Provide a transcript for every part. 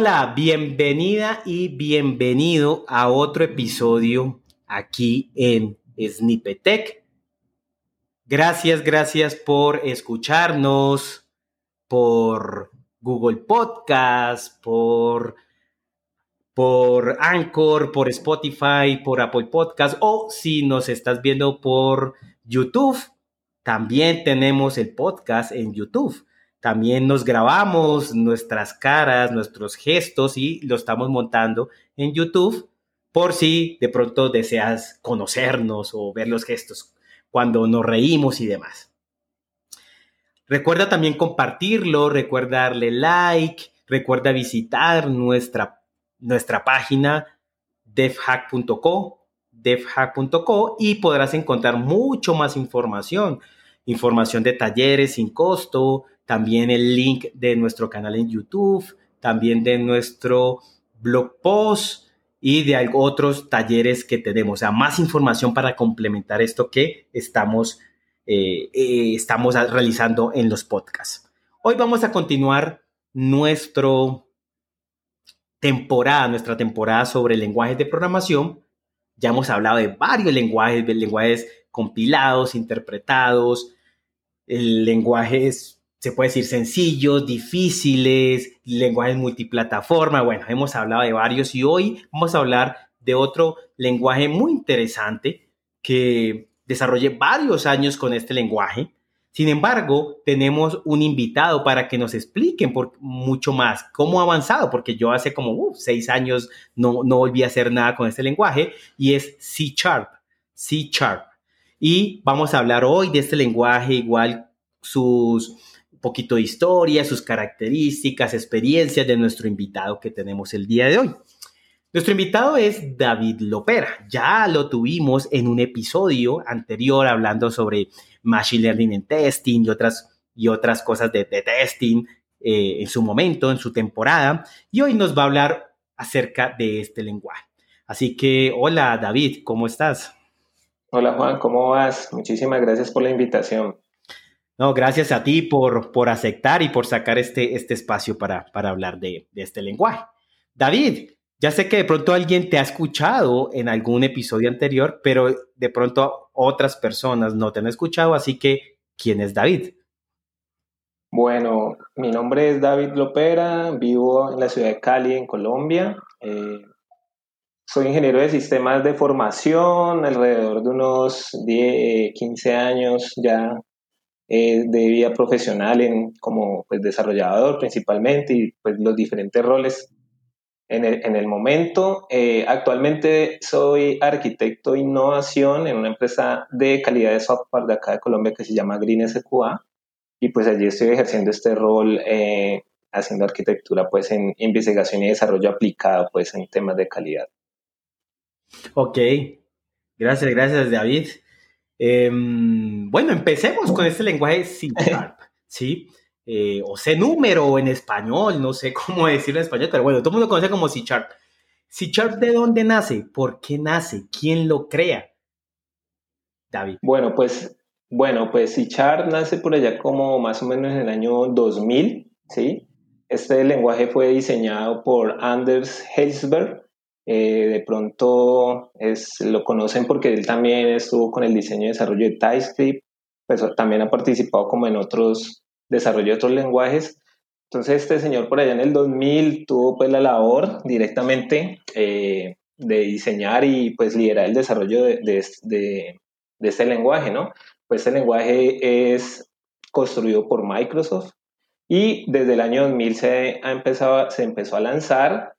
Hola, bienvenida y bienvenido a otro episodio aquí en Snippetech. Gracias, gracias por escucharnos, por Google Podcast, por, por Anchor, por Spotify, por Apple Podcast o si nos estás viendo por YouTube, también tenemos el podcast en YouTube. También nos grabamos nuestras caras, nuestros gestos y lo estamos montando en YouTube por si de pronto deseas conocernos o ver los gestos cuando nos reímos y demás. Recuerda también compartirlo, recuerda darle like, recuerda visitar nuestra, nuestra página devhack.co, devhack.co y podrás encontrar mucho más información, información de talleres sin costo, también el link de nuestro canal en YouTube, también de nuestro blog post y de otros talleres que tenemos. O sea, más información para complementar esto que estamos, eh, eh, estamos realizando en los podcasts. Hoy vamos a continuar nuestro temporada, nuestra temporada sobre lenguajes de programación. Ya hemos hablado de varios lenguajes, lenguajes compilados, interpretados, lenguajes se puede decir sencillos, difíciles, lenguajes multiplataforma. Bueno, hemos hablado de varios y hoy vamos a hablar de otro lenguaje muy interesante que desarrollé varios años con este lenguaje. Sin embargo, tenemos un invitado para que nos expliquen por mucho más cómo ha avanzado, porque yo hace como seis años no, no volví a hacer nada con este lenguaje y es C Sharp, C Sharp. Y vamos a hablar hoy de este lenguaje, igual sus poquito de historia, sus características, experiencias de nuestro invitado que tenemos el día de hoy. Nuestro invitado es David Lopera. Ya lo tuvimos en un episodio anterior hablando sobre Machine Learning en Testing y otras, y otras cosas de, testing eh, en su momento, en su temporada. Y hoy nos va a hablar acerca de este lenguaje. Así que, hola David, ¿cómo estás? Hola Juan, ¿cómo vas? Muchísimas gracias por la invitación. No, gracias a ti por, por aceptar y por sacar este, este espacio para, para hablar de, de, este lenguaje. David, ya sé que de pronto alguien te ha escuchado en algún episodio anterior, pero de pronto otras personas no te han escuchado, así que, ¿quién es David? Bueno, mi nombre es David Lopera, vivo en la ciudad de Cali, en Colombia. Eh, soy ingeniero de sistemas de formación, alrededor de unos 10, 15 años ya eh, de vida profesional en, como pues, desarrollador principalmente y pues, los diferentes roles en el, en el momento. Eh, actualmente soy arquitecto de innovación en una empresa de calidad de software de acá de Colombia que se llama Green SQA y pues allí estoy ejerciendo este rol eh, haciendo arquitectura pues en investigación y desarrollo aplicado pues en temas de calidad. Ok, gracias, gracias David. Em, bueno, empecemos con este lenguaje C Sharp, ¿sí? Eh, o C número en español, no sé cómo decirlo en español, pero bueno, todo el mundo conoce como C Sharp. C Sharp, ¿de dónde nace? ¿Por qué nace? ¿Quién lo crea? David. Bueno, pues, bueno, pues C Sharp nace por allá como más o menos en el año 2000, ¿sí? Este lenguaje fue diseñado por Anders Helsberg, eh, de pronto es, lo conocen porque él también estuvo con el diseño y desarrollo de TypeScript, pues también ha participado como en otros desarrollo de otros lenguajes. Entonces este señor por allá en el 2000 tuvo pues la labor directamente eh, de diseñar y pues liderar el desarrollo de, de, de, de este lenguaje, ¿no? Pues este lenguaje es construido por Microsoft y desde el año 2000 se, ha empezado, se empezó a lanzar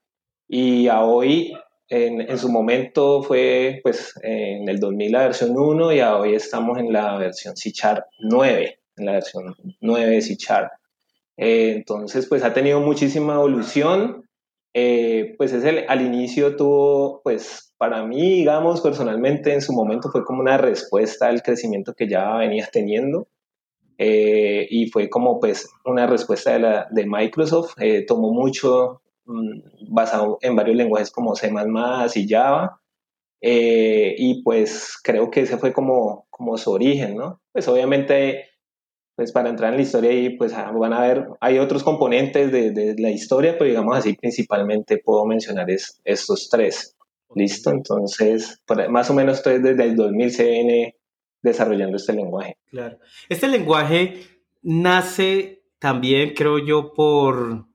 y a hoy, en, en, su momento fue pues en el 2000 la versión 1 y a hoy estamos en la versión C 9, en la versión 9 de C eh, entonces pues ha tenido muchísima evolución. Eh, pues es el, al inicio tuvo, pues para mí, digamos, personalmente en su momento fue como una respuesta al crecimiento que ya venías teniendo. Eh, y fue como pues una respuesta de, la, de Microsoft, tomó mucho basado en varios lenguajes como C++ y Java. Eh, y pues creo que ese fue como, como su origen, ¿no? Pues obviamente pues para entrar en la historia y pues ah, van a ver, hay otros componentes de, la historia, pero digamos así principalmente puedo mencionar es, estos tres. Listo, entonces más o menos estoy desde el 2000 se desarrollando este lenguaje. Claro. Este lenguaje nace también, creo yo, por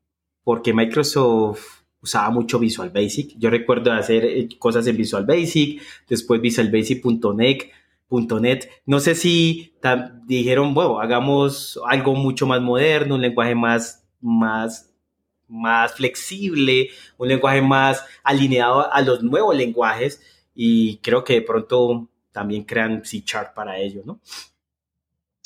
porque Microsoft usaba mucho Visual Basic. Yo recuerdo hacer eh, cosas en Visual Basic, después Visual Basic.net. .net. No sé si dijeron, bueno, hagamos algo mucho más moderno, un lenguaje más, más, más flexible, un lenguaje más alineado a los nuevos lenguajes y creo que de pronto también crean C Chart para ello, ¿no?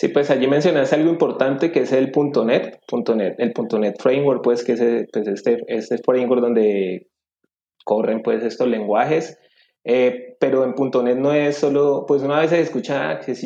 Sí, pues allí mencionaste algo importante que es el .NET, .NET el .NET Framework, pues que es pues este, este framework donde corren pues estos lenguajes, eh, pero en .NET no es solo, pues una vez se escucha que es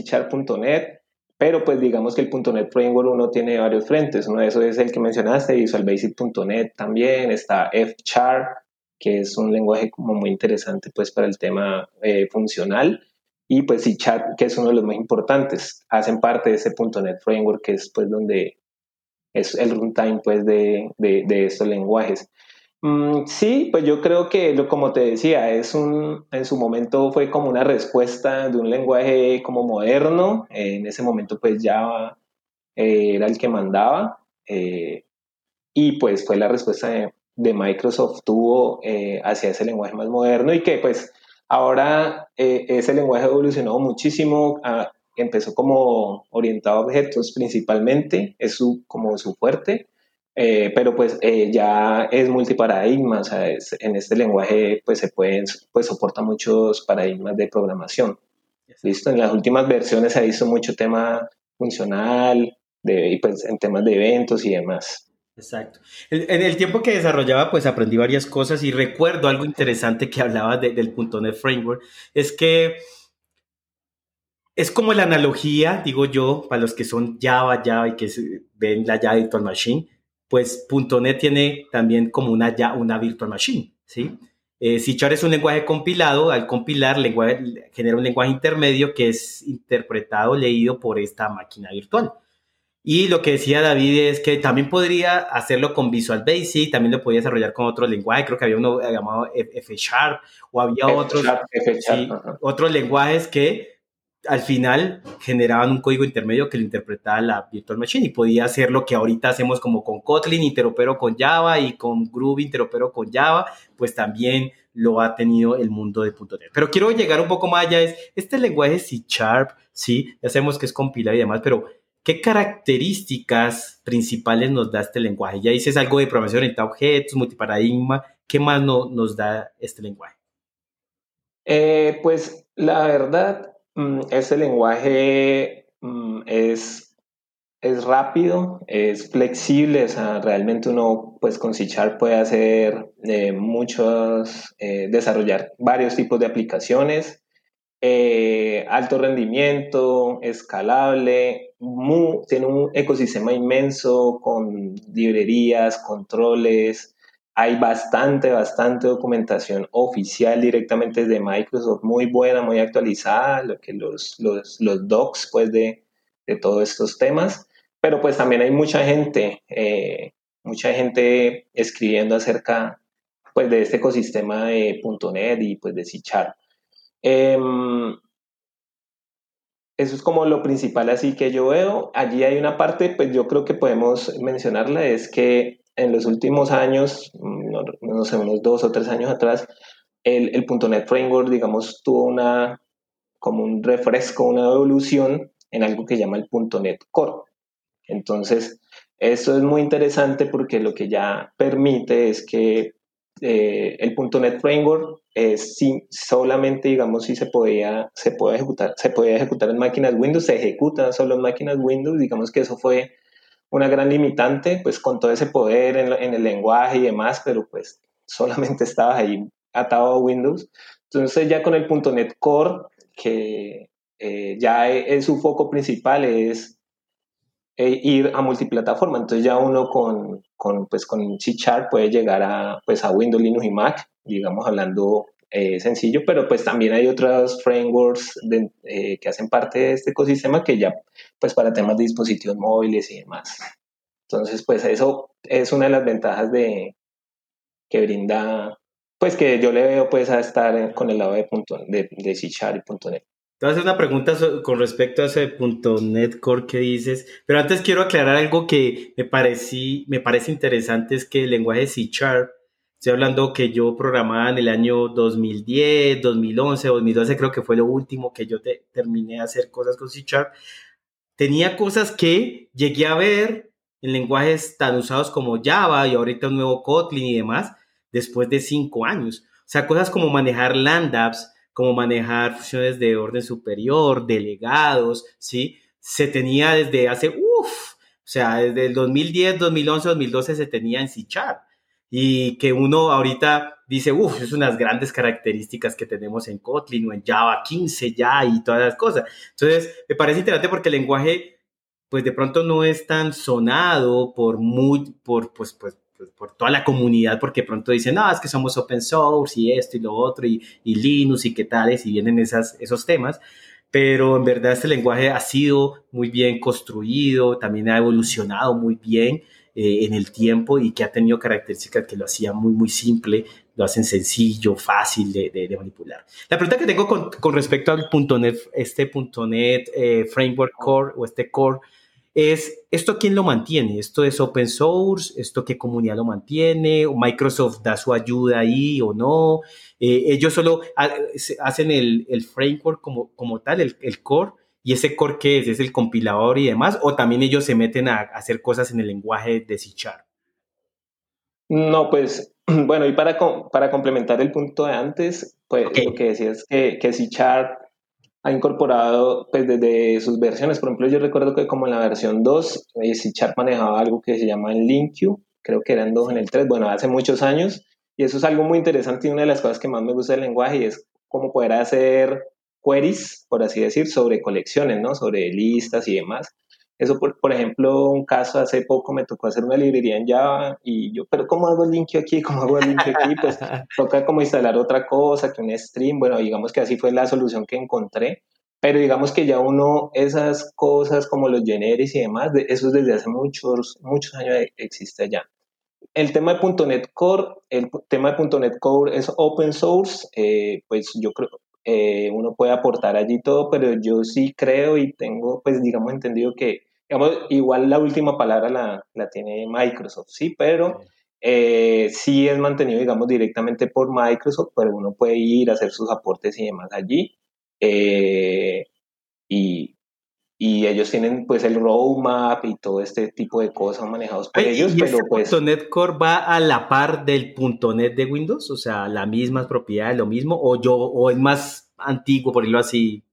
.NET, pero pues digamos que el .NET Framework uno tiene varios frentes, uno de esos es el que mencionaste, Visual Basic.NET también, está F-Chart, que es un lenguaje como muy interesante pues para el tema eh, funcional, y pues chat que es uno de los más importantes, hacen parte de ese .NET Framework, que es pues donde es el runtime pues de, de, estos lenguajes. Mm, sí, pues yo creo que, como te decía, es un, en su momento fue como una respuesta de un lenguaje como moderno, en ese momento pues Java eh, era el que mandaba, eh, y pues fue la respuesta de, Microsoft tuvo eh, hacia ese lenguaje más moderno y que pues Ahora eh, ese lenguaje evolucionó muchísimo, ah, empezó como orientado a objetos principalmente, es su, como su fuerte, eh, pero pues eh, ya es multiparadigma, o sea, en este lenguaje pues se pueden, pues soporta muchos paradigmas de programación. Listo, en las últimas versiones se ha visto mucho tema funcional, de, y pues en temas de eventos y demás. Exacto. En el tiempo que desarrollaba, pues aprendí varias cosas y recuerdo algo interesante que hablaba del .NET Framework, es que es como la analogía, digo yo, para los que son Java, Java y que ven la Java Virtual Machine, pues .NET tiene también como una, una Virtual Machine, ¿sí? Eh, es un lenguaje compilado, al compilar lenguaje, genera un lenguaje intermedio que es interpretado, leído por esta máquina virtual. Y lo que decía David es que también podría hacerlo con Visual Basic, también lo podía desarrollar con otro lenguaje, creo que había uno llamado F Sharp o había otros, otros lenguajes que al final generaban un código intermedio que lo interpretaba la Virtual Machine y podía hacer lo que ahorita hacemos como con Kotlin, interopero con Java y con Groovy, interopero con Java, pues también lo ha tenido el mundo de .NET. Pero quiero llegar un poco más allá, es este lenguaje C Sharp, sí, ya sabemos que es compilar y demás, pero ¿Qué características principales nos da este lenguaje? Ya dices algo de programación orientada a objetos, multiparadigma. ¿Qué más nos da este lenguaje? Eh, pues la verdad, este lenguaje mm, es, es rápido, es flexible, o sea, realmente uno pues con C puede hacer eh, muchos, eh, desarrollar varios tipos de aplicaciones. Eh, alto rendimiento, escalable, tiene un ecosistema inmenso con librerías, controles, hay bastante, bastante documentación oficial directamente desde Microsoft, muy buena, muy actualizada, lo que los, los, los docs pues de, de, todos estos temas, pero pues también hay mucha gente, eh, mucha gente escribiendo acerca pues de este ecosistema de .NET y pues de C Em, eso es como lo principal así que yo veo. Allí hay una parte, pues yo creo que podemos mencionarla, es que en los últimos años, no, sé, unos dos o tres años atrás, el, .NET Framework, digamos, tuvo una, como un refresco, una evolución en algo que llama el .NET Core. Entonces, esto es muy interesante porque lo que ya permite es que eh, el .NET Framework es si, solamente, digamos, si se podía, se puede ejecutar, se podía ejecutar en máquinas Windows, se ejecuta solo en máquinas Windows, digamos que eso fue una gran limitante, pues con todo ese poder en, el lenguaje y demás, pero pues solamente estaba ahí atado a Windows. Entonces ya con el .NET Core, que eh, ya es, su foco principal es eh, ir a multiplataforma. Entonces ya uno con, con, pues, con C puede llegar a, pues, a Windows, Linux y Mac, digamos hablando eh, sencillo, pero pues también hay otros frameworks eh, que hacen parte de este ecosistema que ya, pues para temas de dispositivos móviles y demás. Entonces, pues eso es una de las ventajas de que brinda, pues que yo le veo pues a estar con el lado de, punto, de, de C y .NET. Te voy a hacer una pregunta con respecto a ese .NET Core que dices, pero antes quiero aclarar algo que me, parecí, me parece interesante, es que el lenguaje C Sharp Estoy hablando que yo programaba en el año 2010, 2011, 2012, creo que fue lo último que yo terminé de hacer cosas con C Sharp. Tenía cosas que llegué a ver en lenguajes tan usados como Java y ahorita un nuevo Kotlin y demás, después de cinco años. O sea, cosas como manejar lambdas, como manejar funciones de orden superior, delegados, ¿sí? Se tenía desde hace, uff, o sea, desde el 2010, 2011, 2012 se tenía en C y que uno ahorita dice, uff, es unas grandes características que tenemos en Kotlin o en Java 15 ya y todas las cosas. Entonces, me parece interesante porque el lenguaje, pues de pronto no es tan sonado por, muy, por, pues, pues, pues por toda la comunidad, porque de pronto dicen, no, es que somos open source y esto y lo otro, y, y Linux y qué tales, y vienen esas, esos temas pero en verdad este lenguaje ha sido muy bien construido, también ha evolucionado muy bien eh, en el tiempo y que ha tenido características que lo hacían muy, muy simple, lo hacen sencillo, fácil de, de, manipular. La pregunta que tengo con, con respecto al .NET, este .NET eh, Framework Core o este Core, es esto quién lo mantiene, esto es open source, esto qué comunidad lo mantiene, o Microsoft da su ayuda ahí o no, eh, ellos solo hacen el, el, framework como, como tal, el, el core, ¿Y ese core qué es? ¿Es el compilador y demás? ¿O también ellos se meten a, hacer cosas en el lenguaje de C No, pues, bueno, y para, para complementar el punto de antes, pues lo que decía es que, que C ha incorporado, pues desde sus versiones, por ejemplo, yo recuerdo que como en la versión 2, eh, C manejaba algo que se llama el LinkQ, creo que eran dos en el 3, bueno, hace muchos años, y eso es algo muy interesante y una de las cosas que más me gusta del lenguaje y es cómo poder hacer queries, por así decir, sobre colecciones, ¿no? Sobre listas y demás. Eso, por, por, ejemplo, un caso hace poco me tocó hacer una librería en Java y yo, pero ¿cómo hago el link aquí? ¿Cómo hago el link aquí? Pues toca como instalar otra cosa, que un stream. Bueno, digamos que así fue la solución que encontré. Pero digamos que ya uno, esas cosas como los generis y demás, eso desde hace muchos, muchos años existe allá. El tema de .NET Core, el tema de .NET Core es open source, eh, pues yo creo, eh, uno puede aportar allí todo, pero yo sí creo y tengo, pues digamos, entendido que, digamos, igual la última palabra la, la tiene Microsoft, sí, pero eh, sí es mantenido, digamos, directamente por Microsoft, pero uno puede ir a hacer sus aportes y demás allí. Eh, y, y ellos tienen pues el roadmap y todo este tipo de cosas manejados por ellos. ¿Y pero pues, .NET Core va a la par del .NET de Windows? O sea, las mismas propiedades, lo mismo, o yo, o es más antiguo, por decirlo así.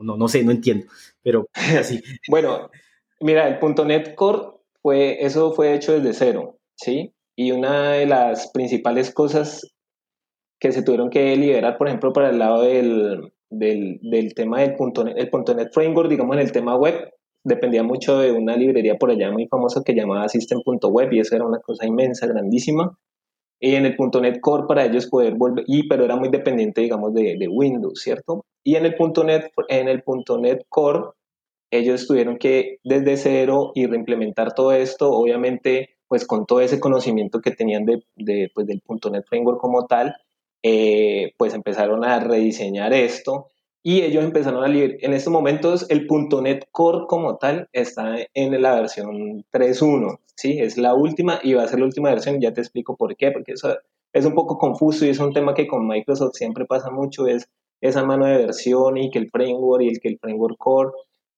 No, no sé, no entiendo, pero así. bueno, mira, el .NET Core fue, eso fue hecho desde cero, ¿sí? Y una de las principales cosas que se tuvieron que liberar, por ejemplo, para el lado del, del, del tema del punto .NET, el punto .NET Framework, digamos, en el tema web, dependía mucho de una librería por allá muy famosa que llamaba System.web y eso era una cosa inmensa, grandísima. Y en el .NET Core para ellos poder volver, y pero era muy dependiente, digamos, de, de Windows, ¿cierto? Y en el .NET, en el .NET Core, ellos tuvieron que desde cero y reimplementar todo esto, obviamente, pues con todo ese conocimiento que tenían de, de pues, del .NET Framework como tal, eh, pues empezaron a rediseñar esto y ellos empezaron a libre. En estos momentos el .NET Core como tal está en la versión 3.1, ¿sí? Es la última y va a ser la última versión, ya te explico por qué, porque eso es un poco confuso y es un tema que con Microsoft siempre pasa mucho, es esa mano de versión y que el framework y el que el framework core,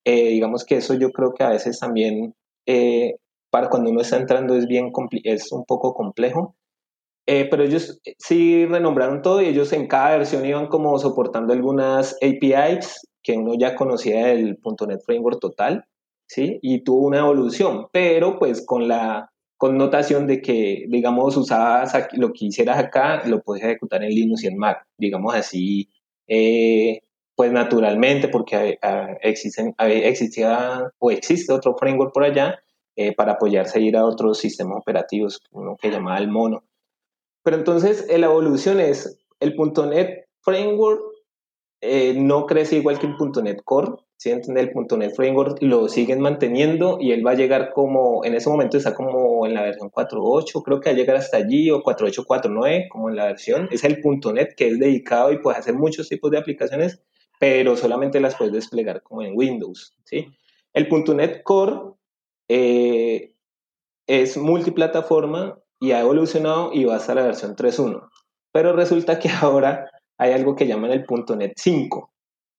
eh, digamos que eso yo creo que a veces también eh, para cuando uno está entrando es bien es un poco complejo eh, pero ellos sí renombraron todo y ellos en cada versión iban como soportando algunas APIs que uno ya conocía del .NET Framework total, ¿sí? Y tuvo una evolución, pero pues con la connotación de que, digamos, usabas lo que hicieras acá, lo puedes ejecutar en Linux y en Mac, digamos así, eh, pues naturalmente, porque existen, existía o existe otro framework por allá eh, para apoyarse a ir a otros sistemas operativos, uno que llamaba el mono. Pero entonces la evolución es, el .NET Framework eh, no crece igual que el .NET Core, ¿sí? el .NET Framework lo siguen manteniendo y él va a llegar como, en ese momento está como en la versión 4.8, creo que va a llegar hasta allí, o 4.8, 4.9, como en la versión, es el .NET que es dedicado y puede hacer muchos tipos de aplicaciones, pero solamente las puedes desplegar como en Windows, ¿sí? El .NET Core eh, es multiplataforma y ha evolucionado y va hasta la versión 3.1, pero resulta que ahora hay algo que llaman el .NET 5,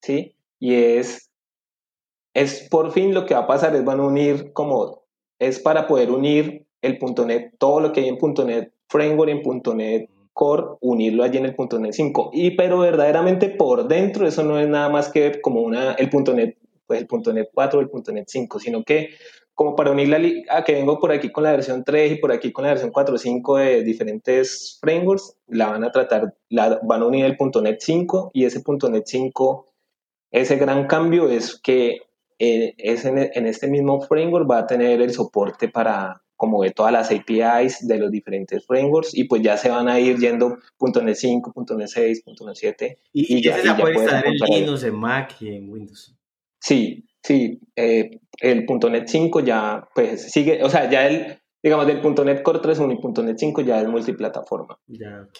¿sí? Y es, es por fin lo que va a pasar, es van a unir como, es para poder unir el .NET, todo lo que hay en .NET Framework, en .NET Core, unirlo allí en el .NET 5. Y pero verdaderamente por dentro eso no es nada más que como una, el .NET, pues el .NET 4 o el .NET 5, sino que como para unir la a que vengo por aquí con la versión 3 y por aquí con la versión 4.5 de diferentes frameworks, la van a tratar, la, van a unir el .NET 5 y ese .NET 5, ese gran cambio es que eh, es en, este mismo framework va a tener el soporte para como de todas las APIs de los diferentes frameworks y pues ya se van a ir yendo .NET 5, .NET 6, .NET 7 y, ya, se ya puede instalar en Linux, en Mac y en Windows. Sí, Sí, eh, el .NET 5 ya pues sigue, o sea, ya el, digamos, del .NET Core 3.1 y .NET 5 ya es multiplataforma.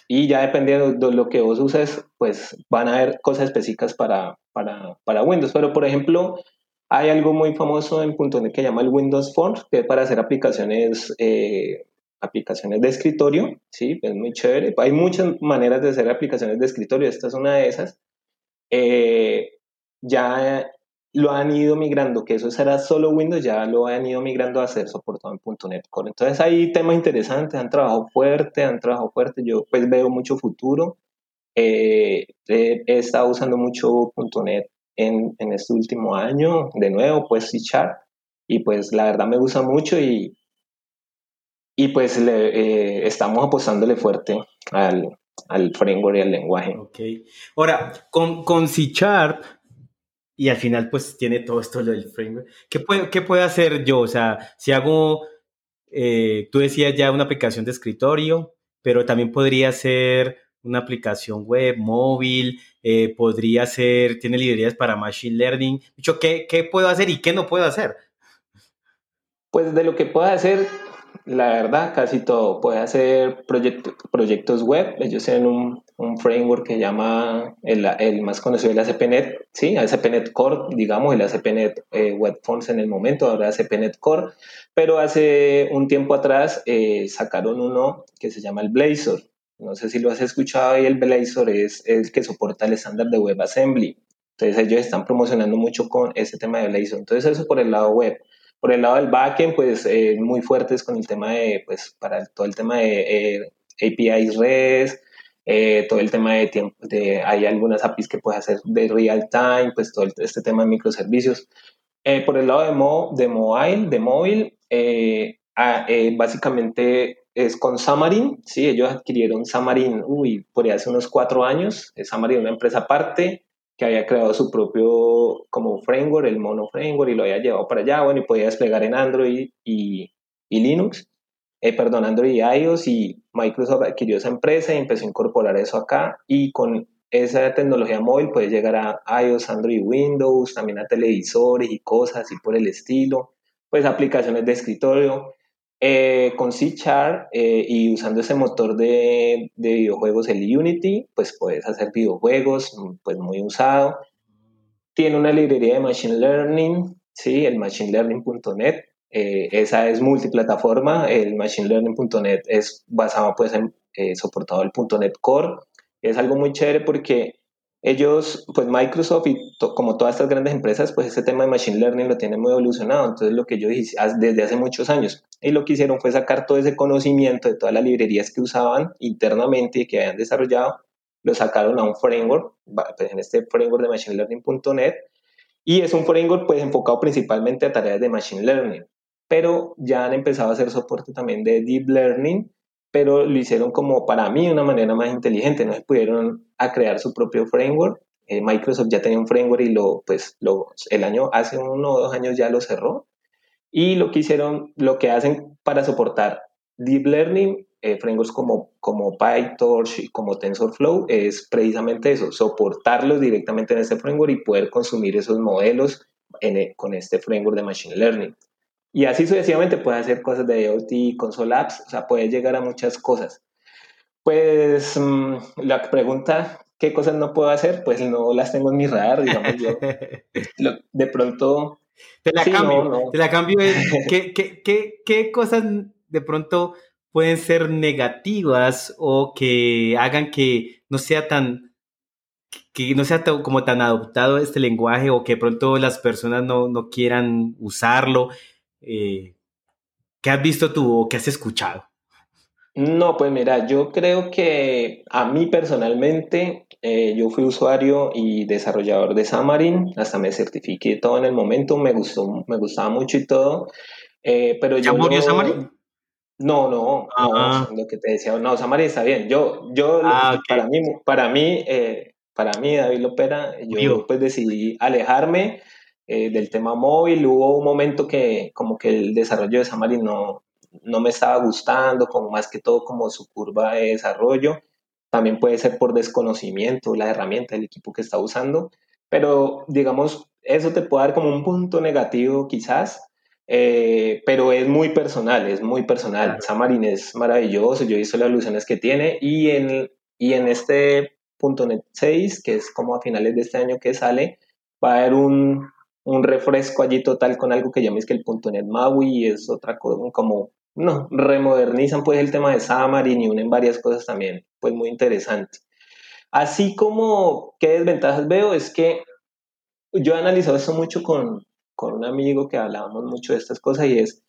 Y ya dependiendo de lo que vos uses, pues van a haber cosas específicas para, para, para Windows. Pero, por ejemplo, hay algo muy famoso en .NET que se llama el Windows Forms, que es para hacer aplicaciones, eh, aplicaciones de escritorio, ¿sí? Es muy chévere. Hay muchas maneras de hacer aplicaciones de escritorio, esta es una de esas. Eh, ya lo han ido migrando, que eso era solo Windows, ya lo han ido migrando a ser soportado en .NET Core. Entonces hay temas interesantes, han trabajado fuerte, han trabajado fuerte, yo pues veo mucho futuro. Eh, he, estado usando mucho .NET en, en, este último año, de nuevo, pues C Sharp, y pues la verdad me gusta mucho y, y pues le, eh, estamos apostándole fuerte al, al framework y al lenguaje. Ok. Ahora, con, con C Sharp y al final pues tiene todo esto del framework. ¿Qué puedo, qué puedo hacer yo? O sea, si hago, eh, tú decías ya una aplicación de escritorio, pero también podría ser una aplicación web, móvil, eh, podría ser, tiene librerías para machine learning. ¿qué, ¿qué puedo hacer y qué no puedo hacer? Pues de lo que puedo hacer, la verdad, casi todo. Puede hacer proyectos web. Ellos tienen un, un, framework que llama el, más conocido, el ACPNet, ¿sí? ACPNet Core, digamos, el ACPNet eh, Web Fonts en el momento, ahora ACPNet Core. Pero hace un tiempo atrás eh, sacaron uno que se llama el Blazor. No sé si lo has escuchado y el Blazor es el que soporta el estándar de WebAssembly. Entonces ellos están promocionando mucho con ese tema de Blazor. Entonces eso por el lado web. Por el lado del backend, pues eh, muy fuertes con el tema de, pues para todo el tema de eh, APIs REST, eh, todo el tema de tiempo, de, hay algunas APIs que puedes hacer de real time, pues todo este tema de microservicios. por el lado de, mo, de mobile, de móvil, básicamente es con Xamarin, sí, ellos adquirieron Xamarin, uy, por hace unos cuatro años, Xamarin una empresa aparte, que había creado su propio como framework, el mono framework, y lo había llevado para allá, bueno, y podía desplegar en Android y, y Linux, eh, perdón, Android y iOS, y Microsoft adquirió esa empresa y empezó a incorporar eso acá, y con esa tecnología móvil puede llegar a iOS, Android, Windows, también a televisores y cosas así por el estilo, pues aplicaciones de escritorio, eh, con C Char eh, y usando ese motor de, de, videojuegos, el Unity, pues puedes hacer videojuegos, pues muy usado. Tiene una librería de Machine Learning, sí, el machinelearning.net. Eh, esa es multiplataforma, el machinelearning.net es basado pues en soportado el .NET Core. Es algo muy chévere porque ellos, pues Microsoft y como todas estas grandes empresas, pues ese tema de Machine Learning lo tienen muy evolucionado. Entonces lo que yo hice desde hace muchos años, y lo que hicieron fue sacar todo ese conocimiento de todas las librerías que usaban internamente y que habían desarrollado, lo sacaron a un framework, pues en este framework de Machine Learning.net, y es un framework pues enfocado principalmente a tareas de Machine Learning, pero ya han empezado a hacer soporte también de Deep Learning, pero lo hicieron como para mí una manera más inteligente, no se pudieron a crear su propio framework. Eh, Microsoft ya tenía un framework y lo, pues, lo, el año, hace uno o dos años ya lo cerró. Y lo que hicieron, lo que hacen para soportar Deep Learning eh, frameworks como, como PyTorch y como TensorFlow es precisamente eso, soportarlos directamente en este framework y poder consumir esos modelos e, con este framework de Machine Learning. Y así sucesivamente puede hacer cosas de IoT, console apps, o sea, puede llegar a muchas cosas. Pues mm, la pregunta, ¿qué cosas no puedo hacer? Pues no las tengo en mi radar, digamos yo. de pronto... Te la cambio, te la cambio. ¿qué, qué, qué, ¿Qué cosas de pronto pueden ser negativas o que hagan que no sea tan que no sea como tan adoptado este lenguaje o que de pronto las personas no, no quieran usarlo. Eh, ¿Qué has visto tú o qué has escuchado? No, pues mira, yo creo que a mí personalmente, eh, yo fui usuario y desarrollador de Xamarin, hasta me certifiqué todo en el momento, me gustó, me gustaba mucho y todo, eh, pero yo... murió Xamarin? No, no, no, lo que te decía, no, Xamarin está bien, yo, yo, ah, para mí, para mí, eh, para mí, David Lopera, yo pues decidí alejarme del tema móvil, hubo un momento que como que el desarrollo de Xamarin no, no me estaba gustando, como más que todo como su curva de desarrollo. También puede ser por desconocimiento la herramienta del equipo que está usando, pero digamos, eso te puede dar como un punto negativo quizás, eh, pero es muy personal, es muy personal. Xamarin es maravilloso, yo he visto las soluciones que tiene y en, y en este .NET 6, que es como a finales de este año que sale, va a haber un, un refresco allí total con algo que llaméis que el .NET MAUI y es otra cosa como no, remodernizan pues el tema de Xamarin y unen varias cosas también, pues muy interesante. Así como, ¿qué desventajas veo? Es que yo he analizado eso mucho con, con un amigo que hablábamos mucho de estas cosas y es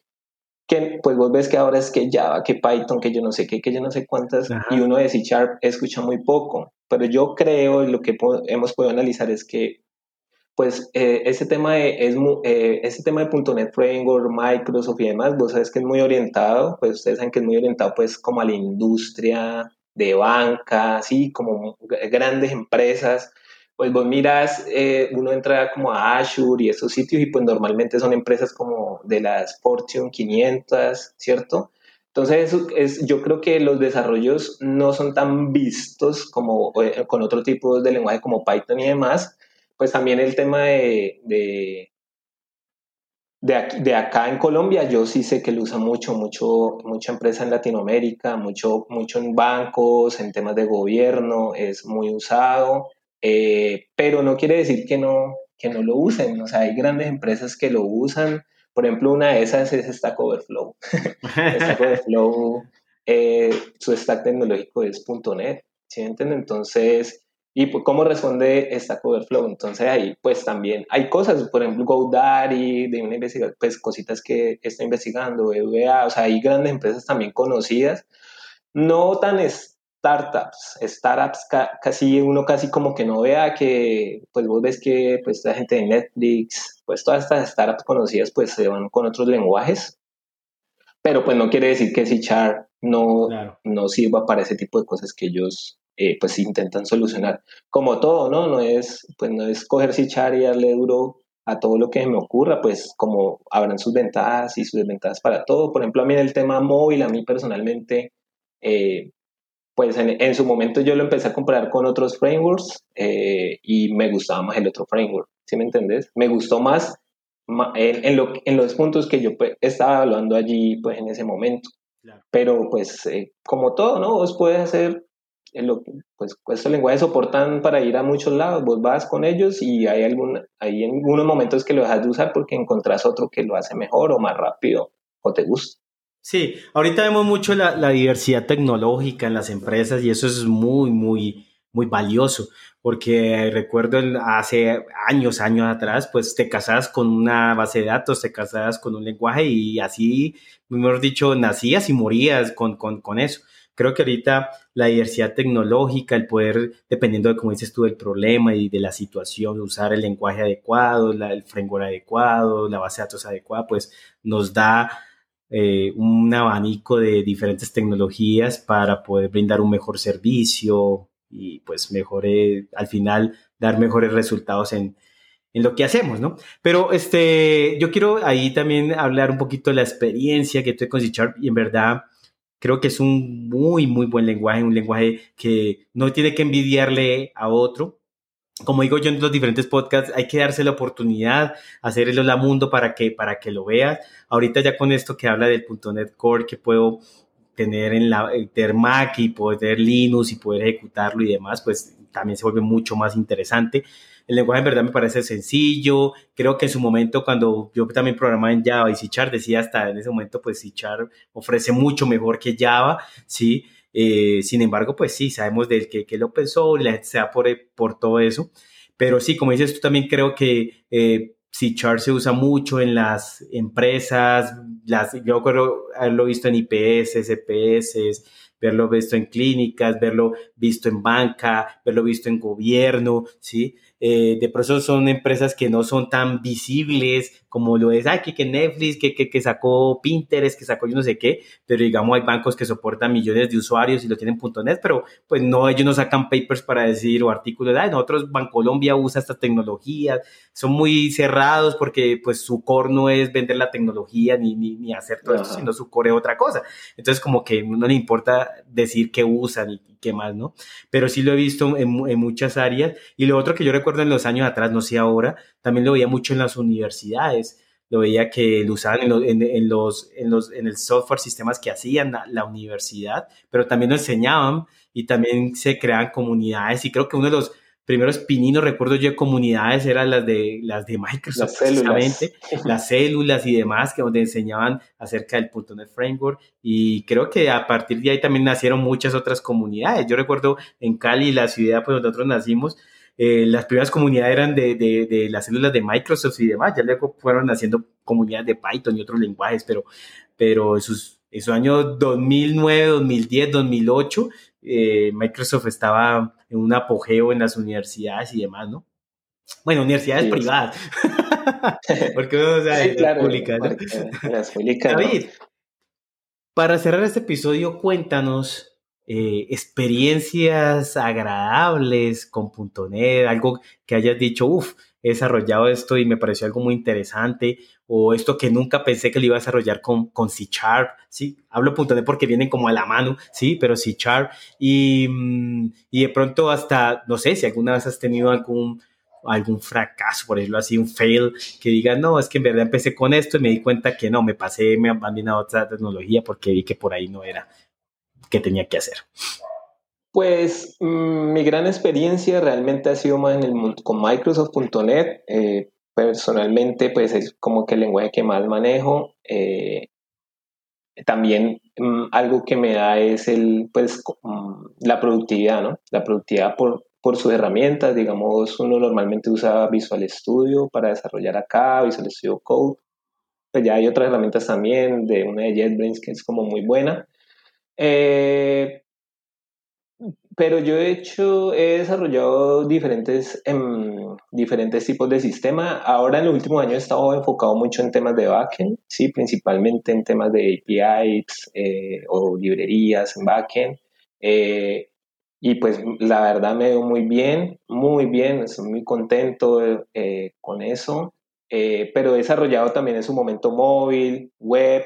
que pues vos ves que ahora es que Java, que Python, que yo no sé qué, que yo no sé cuántas, y uno de C Sharp escucha muy poco, pero yo creo, lo que hemos podido analizar es que pues eh, ese tema de, es, eh, ese tema de .NET Framework, Microsoft y demás, vos sabes que es muy orientado, pues ustedes saben que es muy orientado pues como a la industria de banca, así como grandes empresas, pues vos miras, eh, uno entra como a Azure y esos sitios y pues normalmente son empresas como de las Fortune 500, ¿cierto? Entonces, es, yo creo que los desarrollos no son tan vistos como con otro tipo de lenguaje como Python y demás, pues también el tema de, de, de, acá en Colombia, yo sí sé que lo usa mucho, mucho, mucha empresa en Latinoamérica, mucho, mucho en bancos, en temas de gobierno, es muy usado, eh, pero no quiere decir que no, que no lo usen, o sea, hay grandes empresas que lo usan, por ejemplo, una de esas es Stack Overflow. Stack Overflow, eh, su stack tecnológico es .NET, ¿sí entienden? Entonces, y pues, cómo responde esta Overflow. Entonces ahí pues también hay cosas, por ejemplo GoDaddy, de una investigación, pues cositas que está investigando, EVA, o sea, hay grandes empresas también conocidas, no tan startups, startups casi uno casi como que no vea que pues vos ves que pues la gente de Netflix, pues todas estas startups conocidas pues se van con otros lenguajes, pero pues no quiere decir que si Char no, no sirva para ese tipo de cosas que ellos eh, pues intentan solucionar. Como todo, ¿no? No es, pues no es coger char y darle duro a todo lo que me ocurra, pues como habrán sus ventajas y sus desventajas para todo. Por ejemplo, a mí en el tema móvil, a mí personalmente, eh, pues en, su momento yo lo empecé a comprar con otros frameworks eh, y me gustaba más el otro framework, ¿sí me entendés? Me gustó más en, lo, en los puntos que yo pues, estaba hablando allí pues en ese momento. Pero pues como todo, ¿no? Vos puedes hacer lo, pues estos lenguajes soportan para ir a muchos lados, vos vas con ellos y hay, algún, hay algunos momentos que lo dejas de usar porque encontrás otro que lo hace mejor o más rápido o te gusta. Sí, ahorita vemos mucho la, la diversidad tecnológica en las empresas y eso es muy, muy, muy valioso, porque recuerdo hace años, años atrás, pues te casabas con una base de datos, te casabas con un lenguaje y así, mejor dicho, nacías y morías con, con, con eso. Creo que ahorita la diversidad tecnológica, el poder, dependiendo de, como dices tú, del problema y de la situación, usar el lenguaje adecuado, el framework adecuado, la base de datos adecuada, pues nos da eh, un abanico de diferentes tecnologías para poder brindar un mejor servicio y pues mejor, al final, dar mejores resultados en, en lo que hacemos, ¿no? Pero este, yo quiero ahí también hablar un poquito de la experiencia que tuve con C y en verdad Creo que es un muy, muy buen lenguaje, un lenguaje que no tiene que envidiarle a otro. Como digo yo en los diferentes podcasts, hay que darse la oportunidad, hacerlo la mundo para que, para que lo veas. Ahorita ya con esto que habla del .NET Core, que puedo tener en la tener Mac y poder Linux y poder ejecutarlo y demás, pues también se vuelve mucho más interesante. El lenguaje en verdad me parece sencillo. Creo que en su momento, cuando yo también programaba en Java y C decía hasta en ese momento, pues C ofrece mucho mejor que Java, ¿sí? Eh, sin embargo, pues sí, sabemos del que, que el open source, la gente se da por, por todo eso. Pero sí, como dices tú, también creo que eh, C se usa mucho en las empresas. Las, yo creo haberlo visto en IPS, SPS, verlo visto en clínicas, verlo visto en banca, verlo visto en gobierno, ¿sí? Eh, de pronto son empresas que no son tan visibles como lo es aquí que Netflix, que, que, que, sacó Pinterest, que sacó yo no sé qué, pero digamos hay bancos que soportan millones de usuarios y lo tienen .net, pero pues no, ellos no sacan papers para decir o artículos, de nosotros Bancolombia usa estas tecnologías, son muy cerrados porque pues su core no es vender la tecnología ni, ni, ni hacer todo eso, sino su core es otra cosa. Entonces como que no le importa decir qué usan y qué más, ¿no? Pero sí lo he visto en, en muchas áreas y lo otro que yo recuerdo en los años atrás, no sé ahora, también lo veía mucho en las universidades, lo veía que lo usaban en, en, los, en, los, en el software, sistemas que hacían la, universidad, pero también lo enseñaban y también se creaban comunidades. Y creo que uno de los primeros pininos, recuerdo yo, comunidades eran las de, las de Microsoft, precisamente, las células y demás, que donde enseñaban acerca del .NET Framework. Y creo que a partir de ahí también nacieron muchas otras comunidades. Yo recuerdo en Cali, la ciudad pues donde nosotros nacimos, eh, las primeras comunidades eran de, de, las células de Microsoft y demás, ya luego fueron haciendo comunidades de Python y otros lenguajes, pero, pero esos, esos años 2009, 2010, 2008, Microsoft estaba en un apogeo en las universidades y demás, ¿no? Bueno, universidades privadas. porque o sea, sí, claro, públicas, Las públicas. David, para cerrar este episodio, cuéntanos eh, experiencias agradables con .NET, algo que hayas dicho, uff, he desarrollado esto y me pareció algo muy interesante, o esto que nunca pensé que lo iba a desarrollar con, con C Sharp, ¿sí? Hablo .NET porque vienen como a la mano, ¿sí? Pero C Sharp, y, mm, y de pronto hasta, no sé, si alguna vez has tenido algún algún fracaso, por decirlo así, un fail, que diga, no, es que en verdad empecé con esto y me di cuenta que no, me pasé, me abandoné a otra tecnología porque vi que por ahí no era que tenía que hacer? Pues mm, mi gran experiencia realmente ha sido más en el, con Microsoft.NET. Eh, personalmente, pues es como que el lenguaje que más manejo. Eh, también mm, algo que me da es el, pues, mm, la productividad, ¿no? La productividad por, por sus herramientas. Digamos, uno normalmente usa Visual Studio para desarrollar acá, Visual Studio Code. Pues ya hay otras herramientas también, de una de JetBrains que es como muy buena. Eh, pero yo he hecho, he desarrollado diferentes, em, diferentes tipos de sistema. Ahora en los últimos años he estado enfocado mucho en temas de backend, ¿sí? principalmente en temas de APIs eh, o librerías en backend. Eh, y pues la verdad me veo muy bien, muy bien, estoy muy contento con eso. pero he desarrollado también en su momento móvil, web,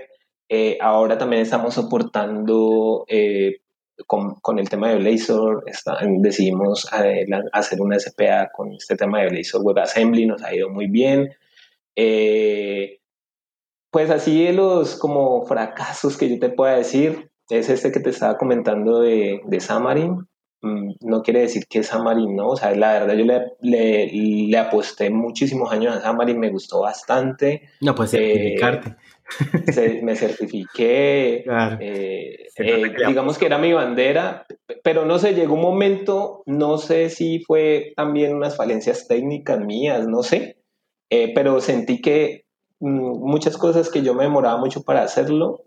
eh, ahora también estamos soportando eh, con, el tema de Blazor, decidimos eh, hacer una SPA con este tema de Blazor WebAssembly, nos ha ido muy bien. pues así de los como fracasos que yo te pueda decir, es este que te estaba comentando de, de Xamarin. Mm, no quiere decir que Xamarin no, o sea, la verdad yo le, le, le aposté muchísimos años a Xamarin, me gustó bastante. No, pues certificarte me certifiqué, eh, eh, digamos que era mi bandera, pero no sé, llegó un momento, no sé si fue también unas falencias técnicas mías, no sé, eh, pero sentí que mm, muchas cosas que yo me demoraba mucho para hacerlo,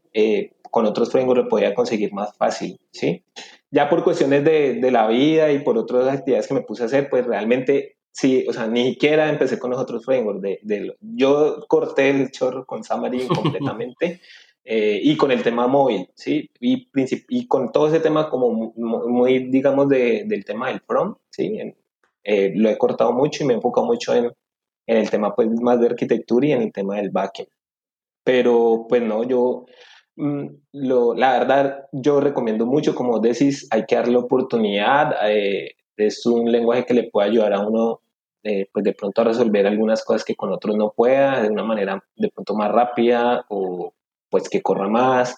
con otros frameworks lo podía conseguir más fácil, ¿sí? Ya por cuestiones de, de la vida y por otras actividades que me puse a hacer, pues realmente Sí, o sea, ni siquiera empecé con los otros frameworks. De, de, yo corté el chorro con Xamarin completamente eh, y con el tema móvil, ¿sí? Y, y con todo ese tema como muy, digamos, de, del tema del front, ¿sí? Eh, lo he cortado mucho y me he enfocado mucho en, en el tema pues, más de arquitectura y en el tema del backend. Pero, pues no, yo lo, la verdad, yo recomiendo mucho, como decís, hay que darle oportunidad. Eh, es un lenguaje que le puede ayudar a uno, eh, pues de pronto a resolver algunas cosas que con otros no pueda, de una manera de pronto más rápida o pues que corra más,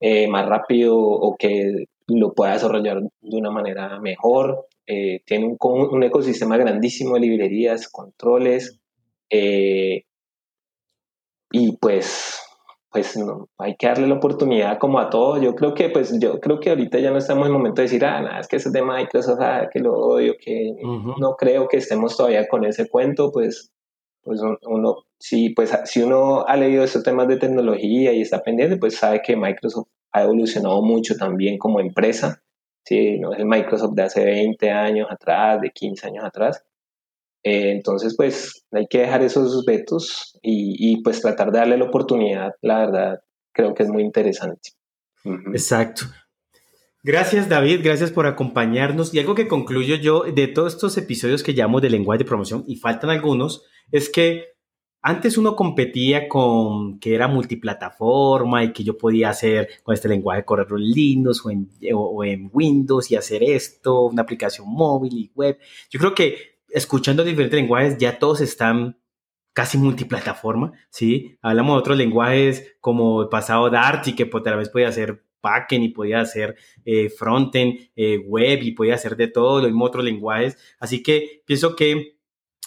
eh, más rápido o que lo pueda desarrollar de una manera mejor. tiene un, un, ecosistema grandísimo de librerías, controles, y pues pues no, hay que darle la oportunidad como a todo. Yo creo que, pues, yo creo que ahorita ya no estamos en el momento de decir, ah, nada, es que ese es de Microsoft, ah, que lo odio, que no creo que estemos todavía con ese cuento, pues, pues uno, si, pues, si uno ha leído esos temas de tecnología y está pendiente, pues sabe que Microsoft ha evolucionado mucho también como empresa. Sí, no es el Microsoft de hace 20 años atrás, de 15 años atrás. Eh, entonces, pues hay que dejar esos vetos y, pues tratar de darle la oportunidad, la verdad, creo que es muy interesante. Exacto. Gracias David, gracias por acompañarnos. Y algo que concluyo yo de todos estos episodios que llamo de lenguaje de promoción, y faltan algunos, es que antes uno competía con que era multiplataforma y que yo podía hacer con este lenguaje correr en Linux o en, o en Windows y hacer esto, una aplicación móvil y web. Yo creo que escuchando diferentes lenguajes, ya todos están casi multiplataforma, ¿sí? Hablamos de otros lenguajes como el pasado Dart y que pues, tal vez podía hacer backend y podía hacer eh, frontend, eh, web y podía hacer de todo, lo mismo otros lenguajes. Así que pienso que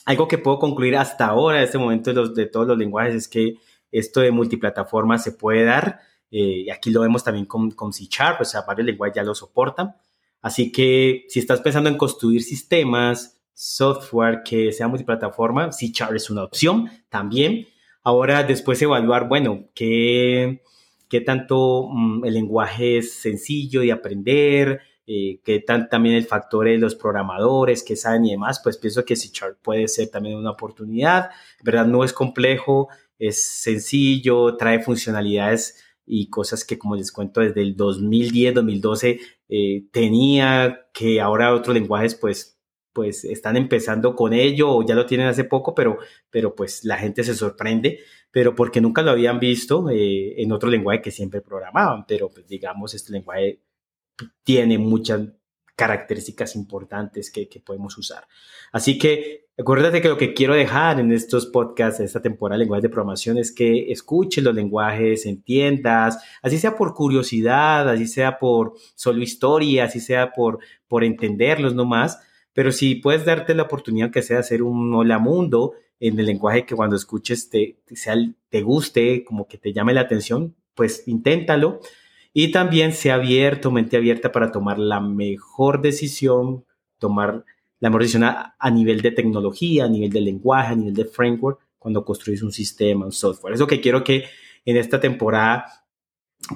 algo que puedo concluir hasta ahora, en este momento de, los, de todos los lenguajes, es que esto de multiplataforma se puede dar. Eh, y aquí lo vemos también con, con C Sharp, o sea, varios lenguajes ya lo soportan. Así que si estás pensando en construir sistemas, software que sea multiplataforma, C es una opción también. Ahora después evaluar, bueno, qué, qué tanto mm, el lenguaje es sencillo de aprender, eh, qué tan también el factor de los programadores que saben y demás, pues pienso que C puede ser también una oportunidad. verdad, no es complejo, es sencillo, trae funcionalidades y cosas que, como les cuento, desde el 2010, 2012 eh, tenía, que ahora otros lenguajes, pues pues están empezando con ello ya lo tienen hace poco, pero, pero pues la gente se sorprende, pero porque nunca lo habían visto eh, en otro lenguaje que siempre programaban, pero pues digamos, este lenguaje tiene muchas características importantes que, que, podemos usar. Así que acuérdate que lo que quiero dejar en estos podcasts de esta temporada de lenguajes de programación es que escuches los lenguajes, entiendas, así sea por curiosidad, así sea por solo historia, así sea por, por entenderlos nomás, pero si puedes darte la oportunidad que sea hacer un hola mundo en el lenguaje que cuando escuches te, sea, te guste, como que te llame la atención, pues inténtalo. Y también sea abierto, mente abierta para tomar la mejor decisión, tomar la mejor decisión a, nivel de tecnología, a nivel de lenguaje, a nivel de framework, cuando construís un sistema, un software. Es lo que quiero que en esta temporada,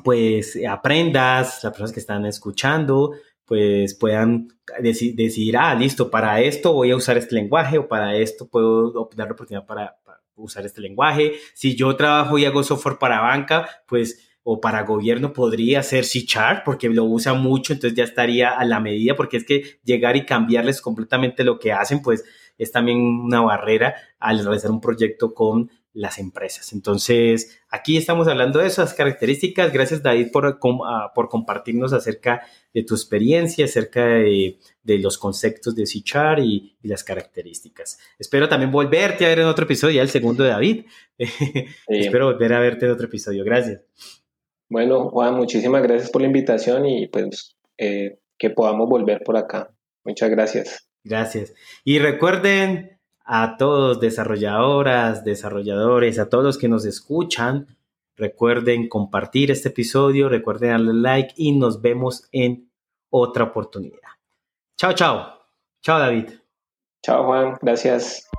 pues aprendas, las personas que están escuchando, pues puedan decidir, ah, listo, para esto voy a usar este lenguaje o para esto puedo dar la oportunidad para, usar este lenguaje. Si yo trabajo y hago software para banca, pues o para gobierno podría ser C Chart porque lo usa mucho, entonces ya estaría a la medida, porque es que llegar y cambiarles completamente lo que hacen, pues es también una barrera al realizar un proyecto con las empresas. Entonces, aquí estamos hablando de esas características. Gracias, David, por, ah, por compartirnos acerca de tu experiencia, acerca de, los conceptos de C y, y, las características. Espero también volverte a ver en otro episodio, ya el segundo de David. Espero volver a verte en otro episodio. Gracias. Bueno, Juan, muchísimas gracias por la invitación y pues eh, que podamos volver por acá. Muchas gracias. Gracias. Y recuerden a todos desarrolladoras, desarrolladores, a todos los que nos escuchan. Recuerden compartir este episodio, recuerden darle like y nos vemos en otra oportunidad. Chao, chao. Chao, David. Chao, Juan. Gracias.